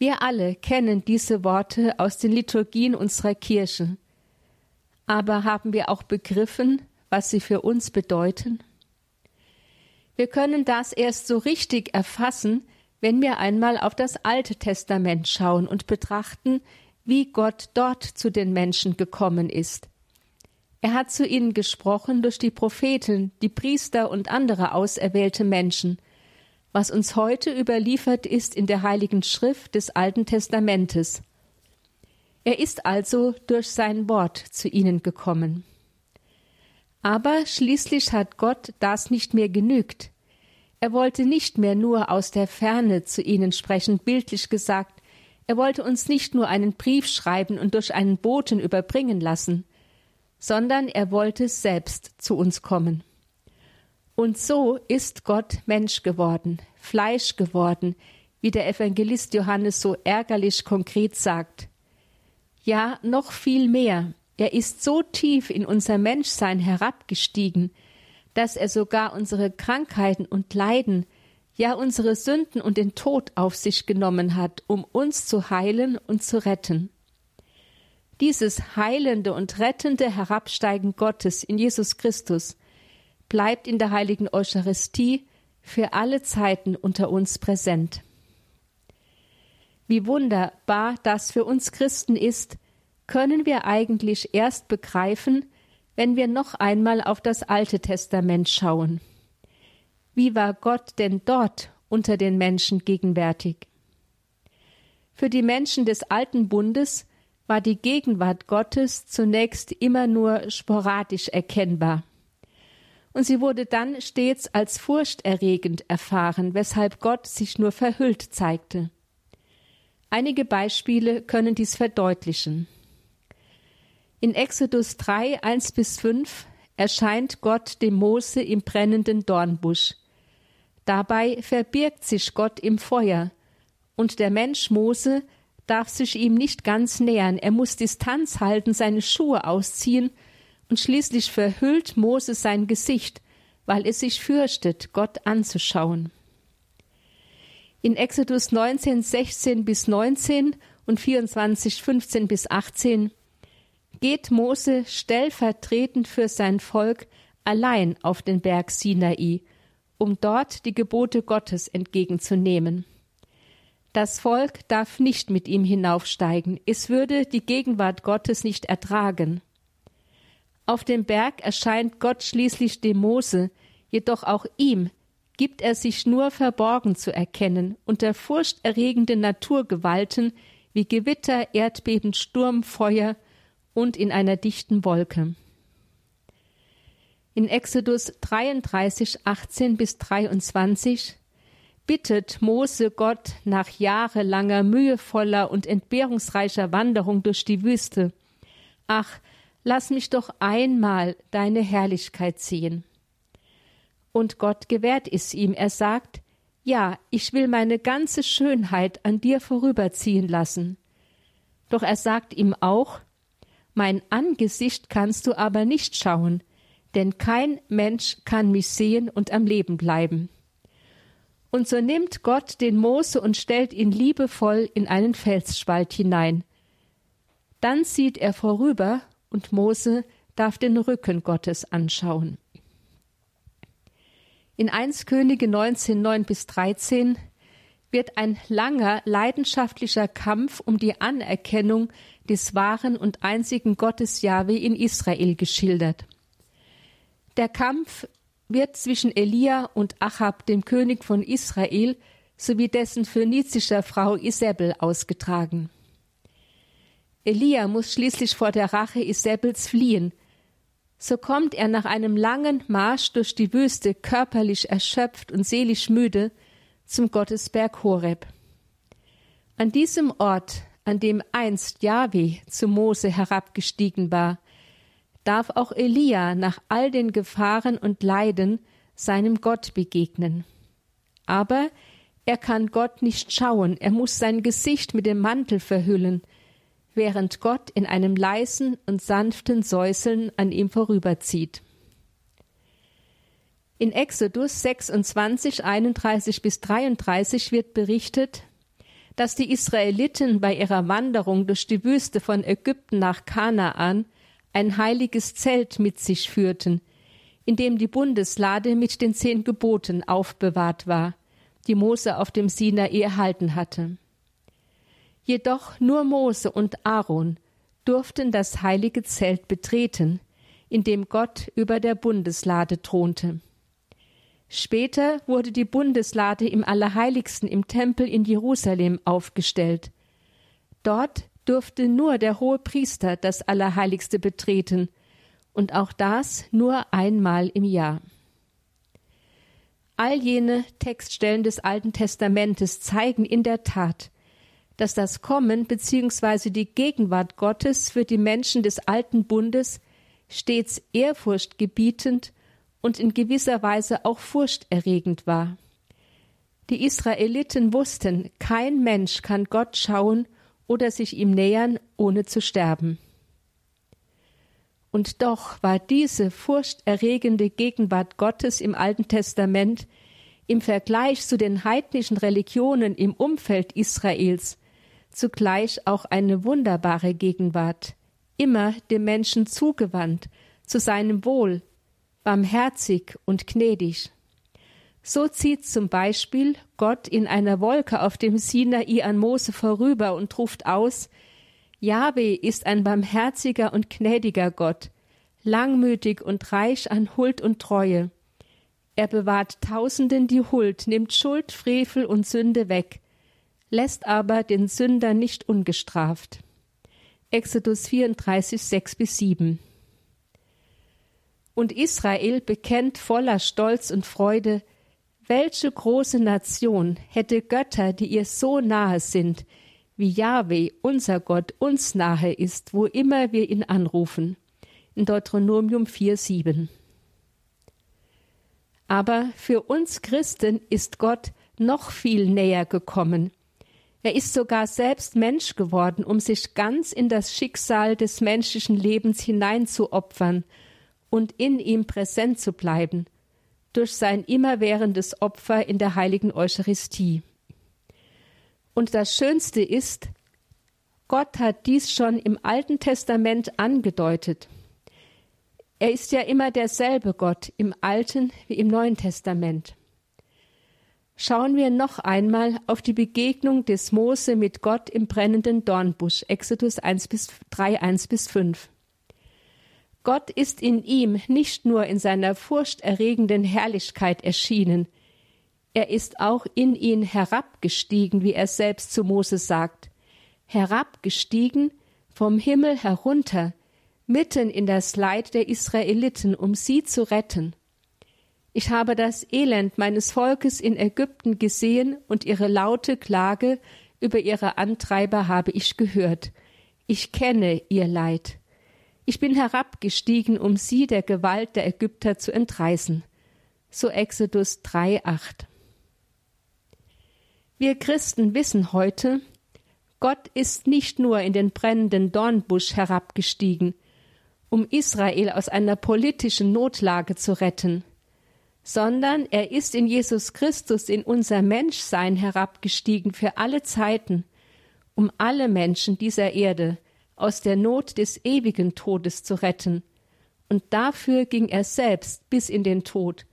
Wir alle kennen diese Worte aus den Liturgien unserer Kirche. Aber haben wir auch begriffen, was sie für uns bedeuten? Wir können das erst so richtig erfassen, wenn wir einmal auf das Alte Testament schauen und betrachten, wie Gott dort zu den Menschen gekommen ist. Er hat zu ihnen gesprochen durch die Propheten, die Priester und andere auserwählte Menschen, was uns heute überliefert ist in der Heiligen Schrift des Alten Testamentes. Er ist also durch sein Wort zu ihnen gekommen. Aber schließlich hat Gott das nicht mehr genügt. Er wollte nicht mehr nur aus der Ferne zu ihnen sprechen, bildlich gesagt, er wollte uns nicht nur einen Brief schreiben und durch einen Boten überbringen lassen, sondern er wollte selbst zu uns kommen. Und so ist Gott Mensch geworden, Fleisch geworden, wie der Evangelist Johannes so ärgerlich konkret sagt. Ja, noch viel mehr, er ist so tief in unser Menschsein herabgestiegen, dass er sogar unsere Krankheiten und Leiden, ja unsere Sünden und den Tod auf sich genommen hat, um uns zu heilen und zu retten. Dieses heilende und rettende Herabsteigen Gottes in Jesus Christus bleibt in der heiligen Eucharistie für alle Zeiten unter uns präsent. Wie wunderbar das für uns Christen ist, können wir eigentlich erst begreifen, wenn wir noch einmal auf das Alte Testament schauen. Wie war Gott denn dort unter den Menschen gegenwärtig? Für die Menschen des alten Bundes war die Gegenwart Gottes zunächst immer nur sporadisch erkennbar. Und sie wurde dann stets als furchterregend erfahren, weshalb Gott sich nur verhüllt zeigte. Einige Beispiele können dies verdeutlichen. In Exodus 3, 1 bis 5 erscheint Gott dem Mose im brennenden Dornbusch. Dabei verbirgt sich Gott im Feuer, und der Mensch Mose darf sich ihm nicht ganz nähern, er muss Distanz halten, seine Schuhe ausziehen, und schließlich verhüllt Mose sein Gesicht, weil es sich fürchtet, Gott anzuschauen. In Exodus 19, 16 bis 19 und 24, 15 bis 18 geht Mose stellvertretend für sein Volk allein auf den Berg Sinai, um dort die Gebote Gottes entgegenzunehmen. Das Volk darf nicht mit ihm hinaufsteigen, es würde die Gegenwart Gottes nicht ertragen. Auf dem Berg erscheint Gott schließlich dem Mose, jedoch auch ihm gibt er sich nur verborgen zu erkennen unter furchterregenden Naturgewalten wie Gewitter, Erdbeben, Sturm, Feuer und in einer dichten Wolke. In Exodus 33, 18 bis 23 bittet Mose Gott nach jahrelanger, mühevoller und entbehrungsreicher Wanderung durch die Wüste. Ach, lass mich doch einmal deine Herrlichkeit sehen. Und Gott gewährt es ihm. Er sagt, ja, ich will meine ganze Schönheit an dir vorüberziehen lassen. Doch er sagt ihm auch, mein Angesicht kannst du aber nicht schauen, denn kein Mensch kann mich sehen und am Leben bleiben. Und so nimmt Gott den Mose und stellt ihn liebevoll in einen Felsspalt hinein. Dann sieht er vorüber, und Mose darf den Rücken Gottes anschauen. In 1 Könige 19, 9 bis 13 wird ein langer, leidenschaftlicher Kampf um die Anerkennung des wahren und einzigen Gottes Jahwe in Israel geschildert. Der Kampf wird zwischen Elia und Achab, dem König von Israel, sowie dessen phönizischer Frau Isabel ausgetragen. Elia muss schließlich vor der Rache Isabels fliehen. So kommt er nach einem langen Marsch durch die Wüste körperlich erschöpft und seelisch müde zum Gottesberg Horeb. An diesem Ort, an dem einst Jahwe zu Mose herabgestiegen war, darf auch Elia nach all den Gefahren und Leiden seinem Gott begegnen. Aber er kann Gott nicht schauen, er muss sein Gesicht mit dem Mantel verhüllen, während Gott in einem leisen und sanften Säuseln an ihm vorüberzieht. In Exodus 26, 31 bis 33 wird berichtet, dass die Israeliten bei ihrer Wanderung durch die Wüste von Ägypten nach Kanaan ein heiliges Zelt mit sich führten, in dem die Bundeslade mit den zehn Geboten aufbewahrt war, die Mose auf dem Sinai erhalten hatte. Jedoch nur Mose und Aaron durften das heilige Zelt betreten, in dem Gott über der Bundeslade thronte. Später wurde die Bundeslade im Allerheiligsten im Tempel in Jerusalem aufgestellt. Dort durfte nur der hohe Priester das Allerheiligste betreten, und auch das nur einmal im Jahr. All jene Textstellen des Alten Testamentes zeigen in der Tat, dass das Kommen bzw. die Gegenwart Gottes für die Menschen des alten Bundes stets ehrfurchtgebietend und in gewisser Weise auch furchterregend war. Die Israeliten wussten, kein Mensch kann Gott schauen oder sich ihm nähern, ohne zu sterben. Und doch war diese furchterregende Gegenwart Gottes im Alten Testament im Vergleich zu den heidnischen Religionen im Umfeld Israels zugleich auch eine wunderbare Gegenwart, immer dem Menschen zugewandt, zu seinem Wohl, barmherzig und gnädig. So zieht zum Beispiel Gott in einer Wolke auf dem Sinai an Mose vorüber und ruft aus, Jahwe ist ein barmherziger und gnädiger Gott, langmütig und reich an Huld und Treue. Er bewahrt Tausenden die Huld, nimmt Schuld, Frevel und Sünde weg, lässt aber den Sünder nicht ungestraft. Exodus 34, 6 bis 7. Und Israel bekennt voller Stolz und Freude, welche große Nation hätte Götter, die ihr so nahe sind, wie Jahwe, unser Gott, uns nahe ist, wo immer wir ihn anrufen. In Deuteronomium 4, 7. Aber für uns Christen ist Gott noch viel näher gekommen. Er ist sogar selbst Mensch geworden, um sich ganz in das Schicksal des menschlichen Lebens hineinzuopfern und in ihm präsent zu bleiben, durch sein immerwährendes Opfer in der heiligen Eucharistie. Und das Schönste ist, Gott hat dies schon im Alten Testament angedeutet. Er ist ja immer derselbe Gott im Alten wie im Neuen Testament schauen wir noch einmal auf die Begegnung des Mose mit Gott im brennenden Dornbusch, Exodus 1 bis 3, 1 bis 5. Gott ist in ihm nicht nur in seiner furchterregenden Herrlichkeit erschienen, er ist auch in ihn herabgestiegen, wie er selbst zu Mose sagt, herabgestiegen vom Himmel herunter, mitten in das Leid der Israeliten, um sie zu retten. Ich habe das Elend meines Volkes in Ägypten gesehen und ihre laute Klage über ihre Antreiber habe ich gehört. Ich kenne ihr Leid. Ich bin herabgestiegen, um sie der Gewalt der Ägypter zu entreißen. So Exodus 3,8. Wir Christen wissen heute, Gott ist nicht nur in den brennenden Dornbusch herabgestiegen, um Israel aus einer politischen Notlage zu retten sondern er ist in Jesus Christus in unser Menschsein herabgestiegen für alle Zeiten, um alle Menschen dieser Erde aus der Not des ewigen Todes zu retten. Und dafür ging er selbst bis in den Tod,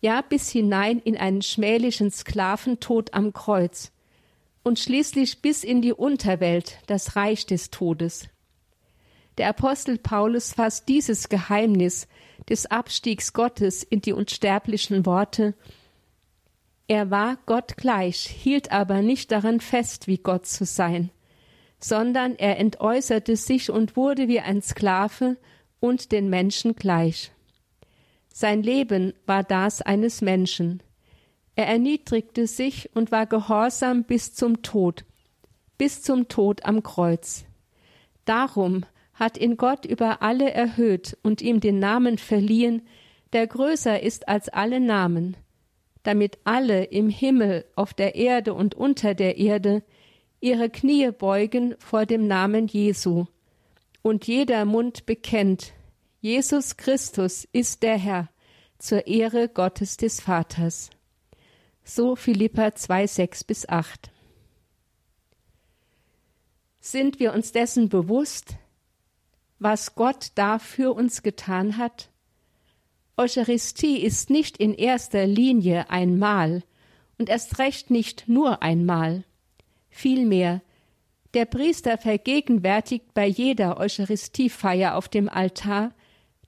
ja bis hinein in einen schmählichen Sklaventod am Kreuz und schließlich bis in die Unterwelt, das Reich des Todes. Der Apostel Paulus fasst dieses Geheimnis des Abstiegs Gottes in die unsterblichen Worte Er war Gott gleich, hielt aber nicht daran fest, wie Gott zu sein, sondern er entäußerte sich und wurde wie ein Sklave und den Menschen gleich. Sein Leben war das eines Menschen. Er erniedrigte sich und war gehorsam bis zum Tod, bis zum Tod am Kreuz. Darum hat ihn Gott über alle erhöht und ihm den Namen verliehen, der größer ist als alle Namen, damit alle im Himmel, auf der Erde und unter der Erde ihre Knie beugen vor dem Namen Jesu und jeder Mund bekennt, Jesus Christus ist der Herr, zur Ehre Gottes des Vaters. So Philippa 2, 6 bis 8. Sind wir uns dessen bewusst, was Gott da für uns getan hat? Eucharistie ist nicht in erster Linie ein Mahl und erst recht nicht nur ein Mahl. Vielmehr, der Priester vergegenwärtigt bei jeder Eucharistiefeier auf dem Altar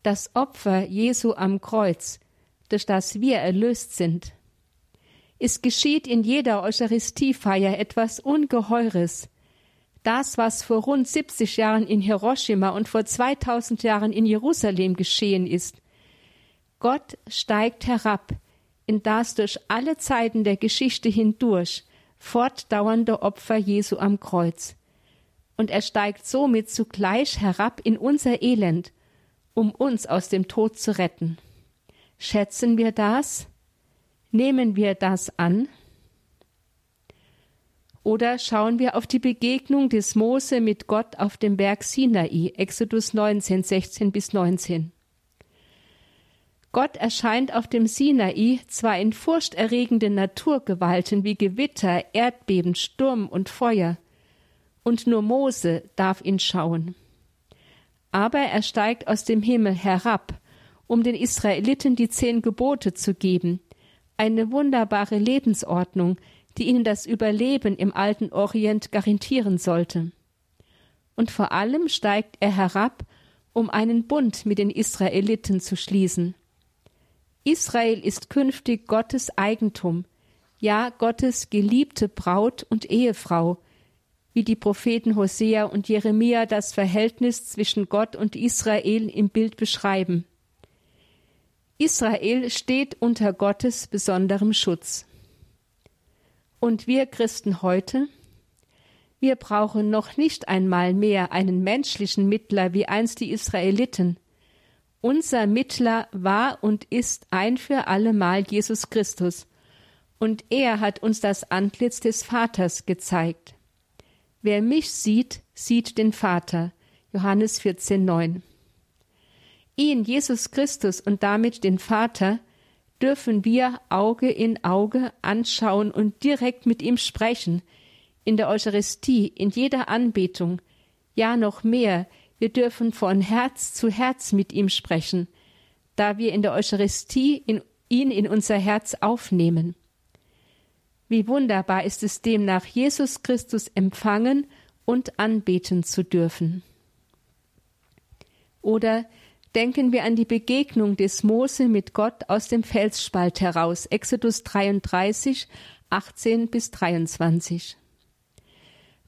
das Opfer Jesu am Kreuz, durch das wir erlöst sind. Es geschieht in jeder Eucharistiefeier etwas Ungeheures. Das, was vor rund 70 Jahren in Hiroshima und vor 2000 Jahren in Jerusalem geschehen ist, Gott steigt herab in das durch alle Zeiten der Geschichte hindurch fortdauernde Opfer Jesu am Kreuz. Und er steigt somit zugleich herab in unser Elend, um uns aus dem Tod zu retten. Schätzen wir das? Nehmen wir das an? Oder schauen wir auf die Begegnung des Mose mit Gott auf dem Berg Sinai, Exodus 19, 16 bis 19. Gott erscheint auf dem Sinai zwar in furchterregenden Naturgewalten wie Gewitter, Erdbeben, Sturm und Feuer, und nur Mose darf ihn schauen. Aber er steigt aus dem Himmel herab, um den Israeliten die zehn Gebote zu geben, eine wunderbare Lebensordnung, die ihnen das Überleben im alten Orient garantieren sollte. Und vor allem steigt er herab, um einen Bund mit den Israeliten zu schließen. Israel ist künftig Gottes Eigentum, ja Gottes geliebte Braut und Ehefrau, wie die Propheten Hosea und Jeremia das Verhältnis zwischen Gott und Israel im Bild beschreiben. Israel steht unter Gottes besonderem Schutz. Und wir Christen heute? Wir brauchen noch nicht einmal mehr einen menschlichen Mittler wie einst die Israeliten, unser Mittler war und ist ein für allemal Jesus Christus, und er hat uns das Antlitz des Vaters gezeigt. Wer mich sieht, sieht den Vater. Johannes 14, 9. Ihn, Jesus Christus und damit den Vater, dürfen wir Auge in Auge anschauen und direkt mit ihm sprechen, in der Eucharistie, in jeder Anbetung, ja noch mehr, wir dürfen von Herz zu Herz mit ihm sprechen, da wir in der Eucharistie in, ihn in unser Herz aufnehmen. Wie wunderbar ist es demnach, Jesus Christus empfangen und anbeten zu dürfen. Oder denken wir an die Begegnung des Mose mit Gott aus dem Felsspalt heraus, Exodus 33, 18 bis 23.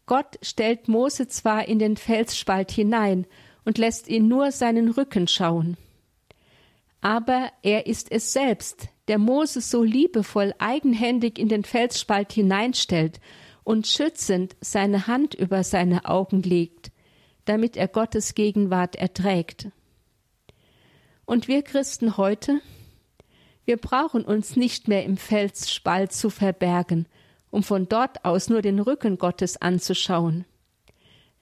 Gott stellt Mose zwar in den Felsspalt hinein und lässt ihn nur seinen Rücken schauen, aber er ist es selbst, der Mose so liebevoll eigenhändig in den Felsspalt hineinstellt und schützend seine Hand über seine Augen legt, damit er Gottes Gegenwart erträgt. Und wir Christen heute, wir brauchen uns nicht mehr im Felsspalt zu verbergen um von dort aus nur den Rücken Gottes anzuschauen.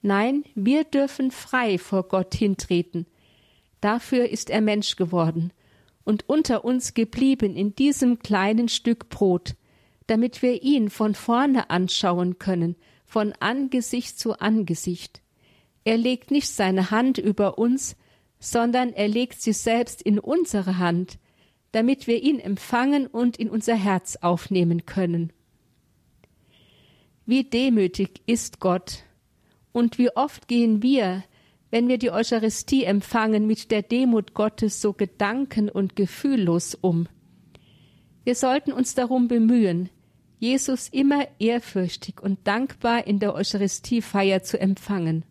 Nein, wir dürfen frei vor Gott hintreten. Dafür ist er Mensch geworden und unter uns geblieben in diesem kleinen Stück Brot, damit wir ihn von vorne anschauen können, von Angesicht zu Angesicht. Er legt nicht seine Hand über uns, sondern er legt sie selbst in unsere Hand, damit wir ihn empfangen und in unser Herz aufnehmen können. Wie demütig ist Gott und wie oft gehen wir, wenn wir die Eucharistie empfangen, mit der Demut Gottes so gedanken- und gefühllos um. Wir sollten uns darum bemühen, Jesus immer ehrfürchtig und dankbar in der Eucharistiefeier zu empfangen.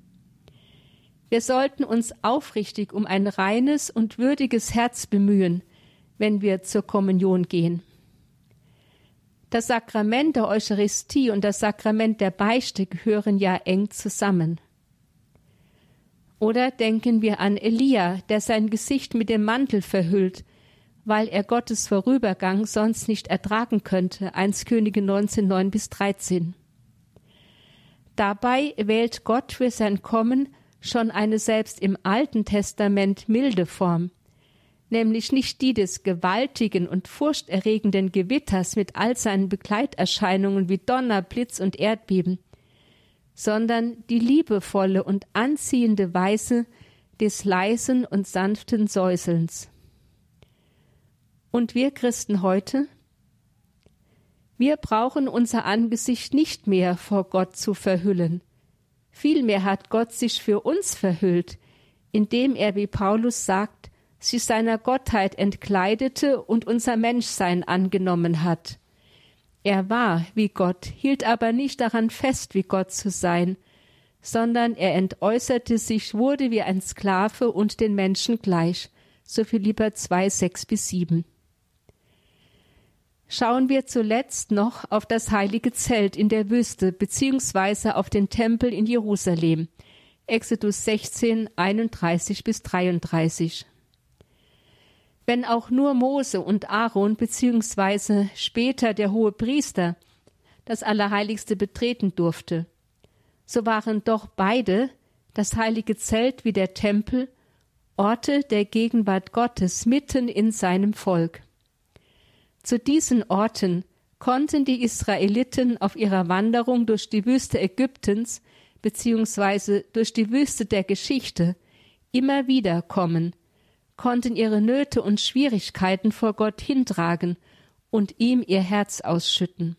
Wir sollten uns aufrichtig um ein reines und würdiges Herz bemühen, wenn wir zur Kommunion gehen. Das Sakrament der Eucharistie und das Sakrament der Beichte gehören ja eng zusammen. Oder denken wir an Elia, der sein Gesicht mit dem Mantel verhüllt, weil er Gottes Vorübergang sonst nicht ertragen könnte. 1 Könige 19, 9 bis 13. Dabei wählt Gott für sein Kommen schon eine selbst im Alten Testament milde Form nämlich nicht die des gewaltigen und furchterregenden Gewitters mit all seinen Begleiterscheinungen wie Donner, Blitz und Erdbeben, sondern die liebevolle und anziehende Weise des leisen und sanften Säuselns. Und wir Christen heute? Wir brauchen unser Angesicht nicht mehr vor Gott zu verhüllen. Vielmehr hat Gott sich für uns verhüllt, indem er, wie Paulus sagt, sich seiner Gottheit entkleidete und unser Menschsein angenommen hat. Er war wie Gott, hielt aber nicht daran fest, wie Gott zu sein, sondern er entäußerte sich, wurde wie ein Sklave und den Menschen gleich. So Philipper 2, 6 bis 7. Schauen wir zuletzt noch auf das heilige Zelt in der Wüste beziehungsweise auf den Tempel in Jerusalem. Exodus 16, 31 bis 33 wenn auch nur Mose und Aaron beziehungsweise später der hohe Priester das Allerheiligste betreten durfte, so waren doch beide, das heilige Zelt wie der Tempel, Orte der Gegenwart Gottes mitten in seinem Volk. Zu diesen Orten konnten die Israeliten auf ihrer Wanderung durch die Wüste Ägyptens beziehungsweise durch die Wüste der Geschichte immer wieder kommen, konnten ihre Nöte und Schwierigkeiten vor Gott hintragen und ihm ihr Herz ausschütten.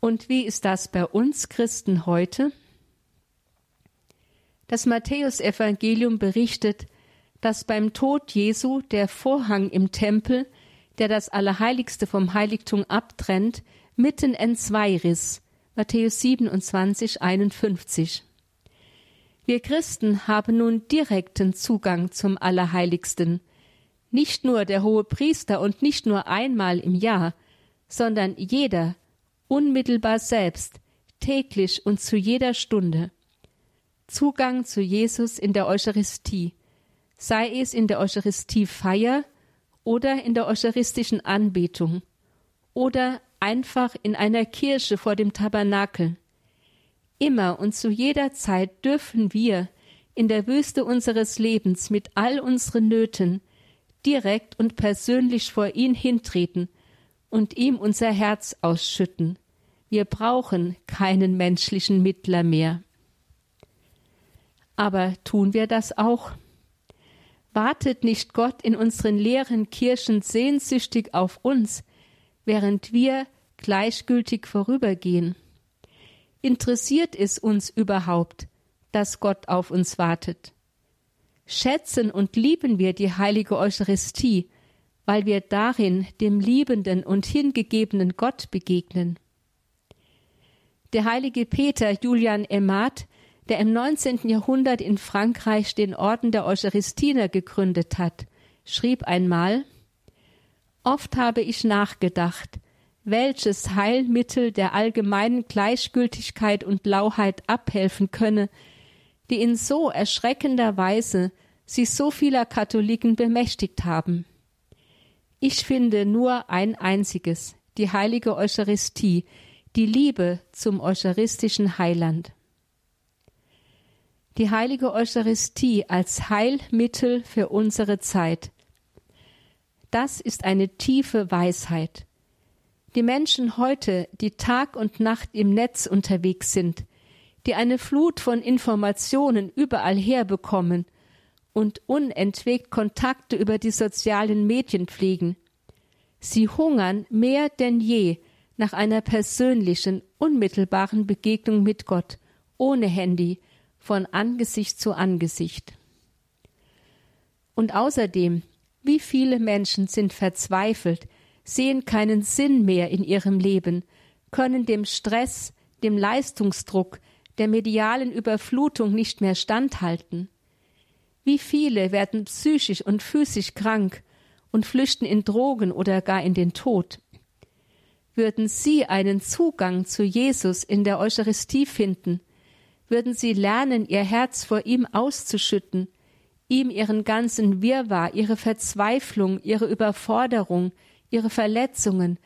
Und wie ist das bei uns Christen heute? Das Matthäusevangelium berichtet, dass beim Tod Jesu der Vorhang im Tempel, der das Allerheiligste vom Heiligtum abtrennt, mitten entzwei riss. Matthäus 27, 51. Wir Christen haben nun direkten Zugang zum Allerheiligsten. Nicht nur der hohe Priester und nicht nur einmal im Jahr, sondern jeder, unmittelbar selbst, täglich und zu jeder Stunde. Zugang zu Jesus in der Eucharistie, sei es in der Eucharistiefeier oder in der eucharistischen Anbetung oder einfach in einer Kirche vor dem Tabernakel. Immer und zu jeder Zeit dürfen wir in der Wüste unseres Lebens mit all unseren Nöten direkt und persönlich vor ihn hintreten und ihm unser Herz ausschütten. Wir brauchen keinen menschlichen Mittler mehr. Aber tun wir das auch? Wartet nicht Gott in unseren leeren Kirchen sehnsüchtig auf uns, während wir gleichgültig vorübergehen? Interessiert es uns überhaupt, dass Gott auf uns wartet? Schätzen und lieben wir die heilige Eucharistie, weil wir darin dem liebenden und hingegebenen Gott begegnen. Der heilige Peter Julian Emmat, der im 19. Jahrhundert in Frankreich den Orden der Eucharistiner gegründet hat, schrieb einmal Oft habe ich nachgedacht, welches Heilmittel der allgemeinen Gleichgültigkeit und Lauheit abhelfen könne, die in so erschreckender Weise sich so vieler Katholiken bemächtigt haben. Ich finde nur ein einziges, die heilige Eucharistie, die Liebe zum eucharistischen Heiland. Die heilige Eucharistie als Heilmittel für unsere Zeit. Das ist eine tiefe Weisheit. Die Menschen heute, die Tag und Nacht im Netz unterwegs sind, die eine Flut von Informationen überall herbekommen und unentwegt Kontakte über die sozialen Medien pflegen. Sie hungern mehr denn je nach einer persönlichen, unmittelbaren Begegnung mit Gott, ohne Handy, von Angesicht zu Angesicht. Und außerdem, wie viele Menschen sind verzweifelt, sehen keinen Sinn mehr in ihrem Leben, können dem Stress, dem Leistungsdruck, der medialen Überflutung nicht mehr standhalten. Wie viele werden psychisch und physisch krank und flüchten in Drogen oder gar in den Tod. Würden Sie einen Zugang zu Jesus in der Eucharistie finden, würden Sie lernen, Ihr Herz vor ihm auszuschütten, ihm Ihren ganzen Wirrwarr, Ihre Verzweiflung, Ihre Überforderung, Ihre Verletzungen,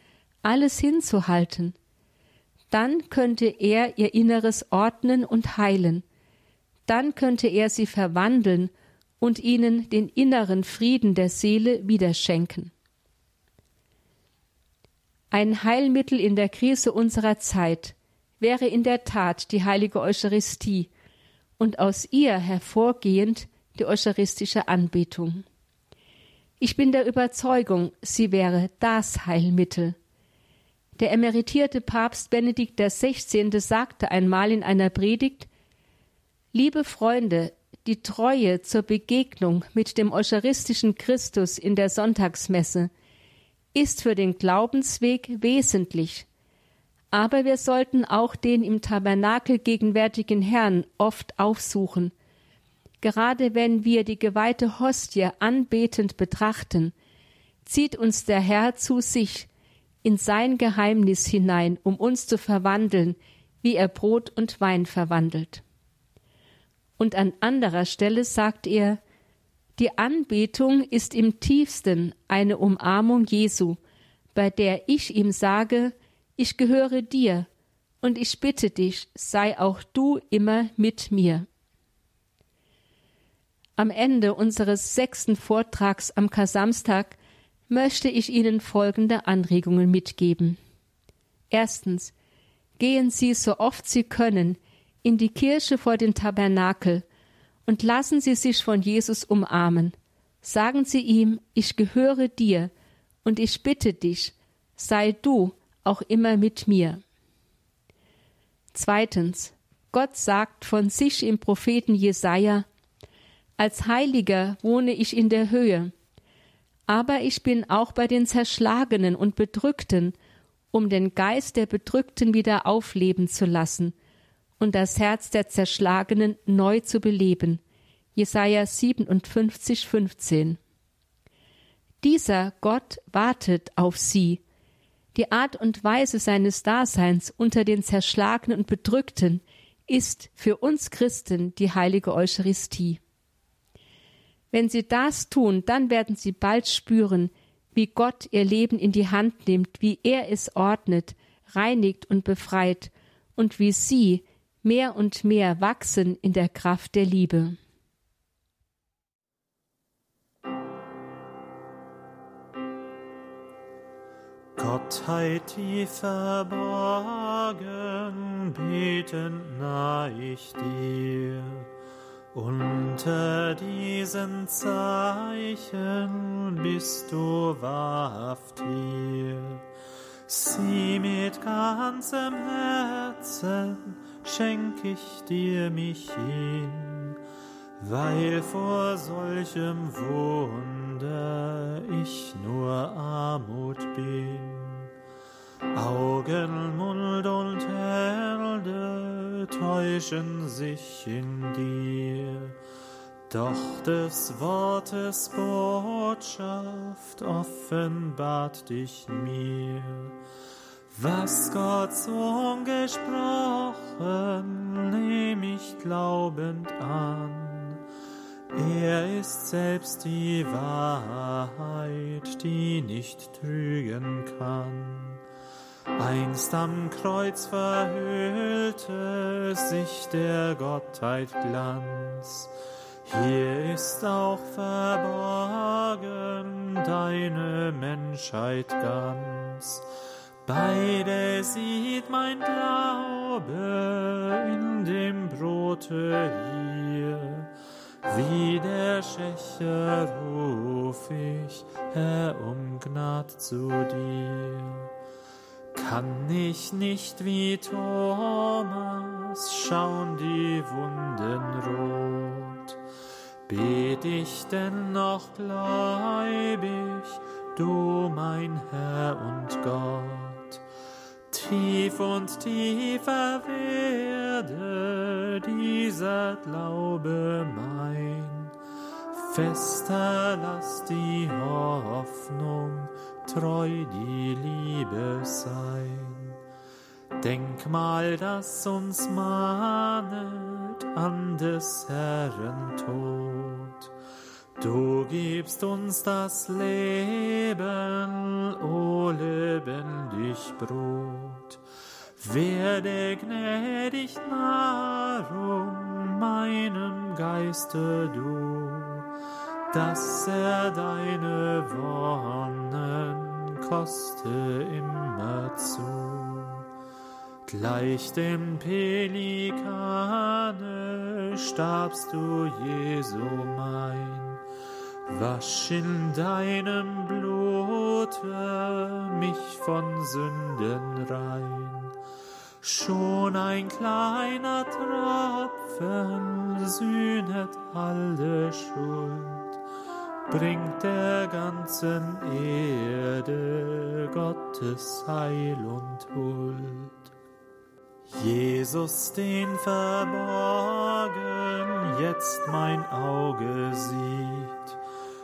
alles hinzuhalten, dann könnte er Ihr Inneres ordnen und heilen, dann könnte er Sie verwandeln und ihnen den inneren Frieden der Seele wiederschenken. Ein Heilmittel in der Krise unserer Zeit wäre in der Tat die heilige Eucharistie und aus ihr hervorgehend die eucharistische Anbetung. Ich bin der Überzeugung, sie wäre das Heilmittel. Der emeritierte Papst Benedikt XVI. sagte einmal in einer Predigt Liebe Freunde, die Treue zur Begegnung mit dem eucharistischen Christus in der Sonntagsmesse ist für den Glaubensweg wesentlich. Aber wir sollten auch den im Tabernakel gegenwärtigen Herrn oft aufsuchen. Gerade wenn wir die geweihte Hostie anbetend betrachten, zieht uns der Herr zu sich, in sein Geheimnis hinein, um uns zu verwandeln, wie er Brot und Wein verwandelt und an anderer Stelle sagt er, die Anbetung ist im tiefsten eine Umarmung Jesu, bei der ich ihm sage, ich gehöre dir, und ich bitte dich, sei auch du immer mit mir. Am Ende unseres sechsten Vortrags am Kasamstag möchte ich Ihnen folgende Anregungen mitgeben. Erstens, gehen Sie so oft Sie können in die Kirche vor den Tabernakel und lassen Sie sich von Jesus umarmen. Sagen Sie ihm, ich gehöre dir und ich bitte dich, sei du auch immer mit mir. Zweitens, Gott sagt von sich im Propheten Jesaja, als Heiliger wohne ich in der Höhe, aber ich bin auch bei den Zerschlagenen und Bedrückten, um den Geist der Bedrückten wieder aufleben zu lassen und das Herz der Zerschlagenen neu zu beleben. Jesaja 57, 15. Dieser Gott wartet auf sie. Die Art und Weise seines Daseins unter den Zerschlagenen und Bedrückten ist für uns Christen die heilige Eucharistie. Wenn sie das tun, dann werden sie bald spüren, wie Gott ihr Leben in die Hand nimmt, wie er es ordnet, reinigt und befreit und wie sie mehr und mehr wachsen in der Kraft der Liebe. Gottheit die verborgen, beten nah ich dir. Unter diesen Zeichen bist du wahrhaft hier. Sieh mit ganzem Herzen, schenk ich dir mich hin, weil vor solchem Wunder ich nur Armut bin. Augen, Mund und Herde täuschen sich in dir, doch des Wortes Botschaft offenbart dich mir was Gott so gesprochen, nehm ich glaubend an. Er ist selbst die Wahrheit, die nicht trügen kann. Einst am Kreuz verhüllte sich der Gottheit Glanz. Hier ist auch verborgen deine Menschheit ganz. Beide sieht mein Glaube in dem Brote hier. Wie der Schächer ruf ich, Herr, um Gnad zu dir. Kann ich nicht wie Thomas schauen die Wunden rot? Bet ich denn noch gläubig, du mein Herr und Gott. Tief und tiefer werde dieser Glaube mein, fester lass die Hoffnung, treu die Liebe sein. Denkmal, das uns mahnet an des Herrn Tod. Du gibst uns das Leben, o lebendig Brot. Werde gnädig Nahrung meinem Geiste du, dass er deine Wonnen koste immerzu. Gleich dem Pelikane starbst du, Jesu mein, wasch in deinem Blute mich von Sünden rein. Schon ein kleiner Tropfen sühnet alle Schuld, bringt der ganzen Erde Gottes Heil und Huld. Jesus, den verborgen jetzt mein Auge sieht,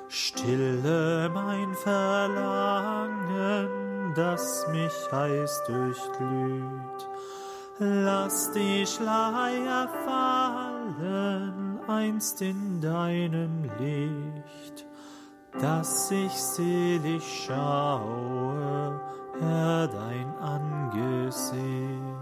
stille mein Verlangen, das mich heiß durchglüht. Lass die Schleier fallen einst in deinem Licht, dass ich selig schaue, Herr, dein Angesicht.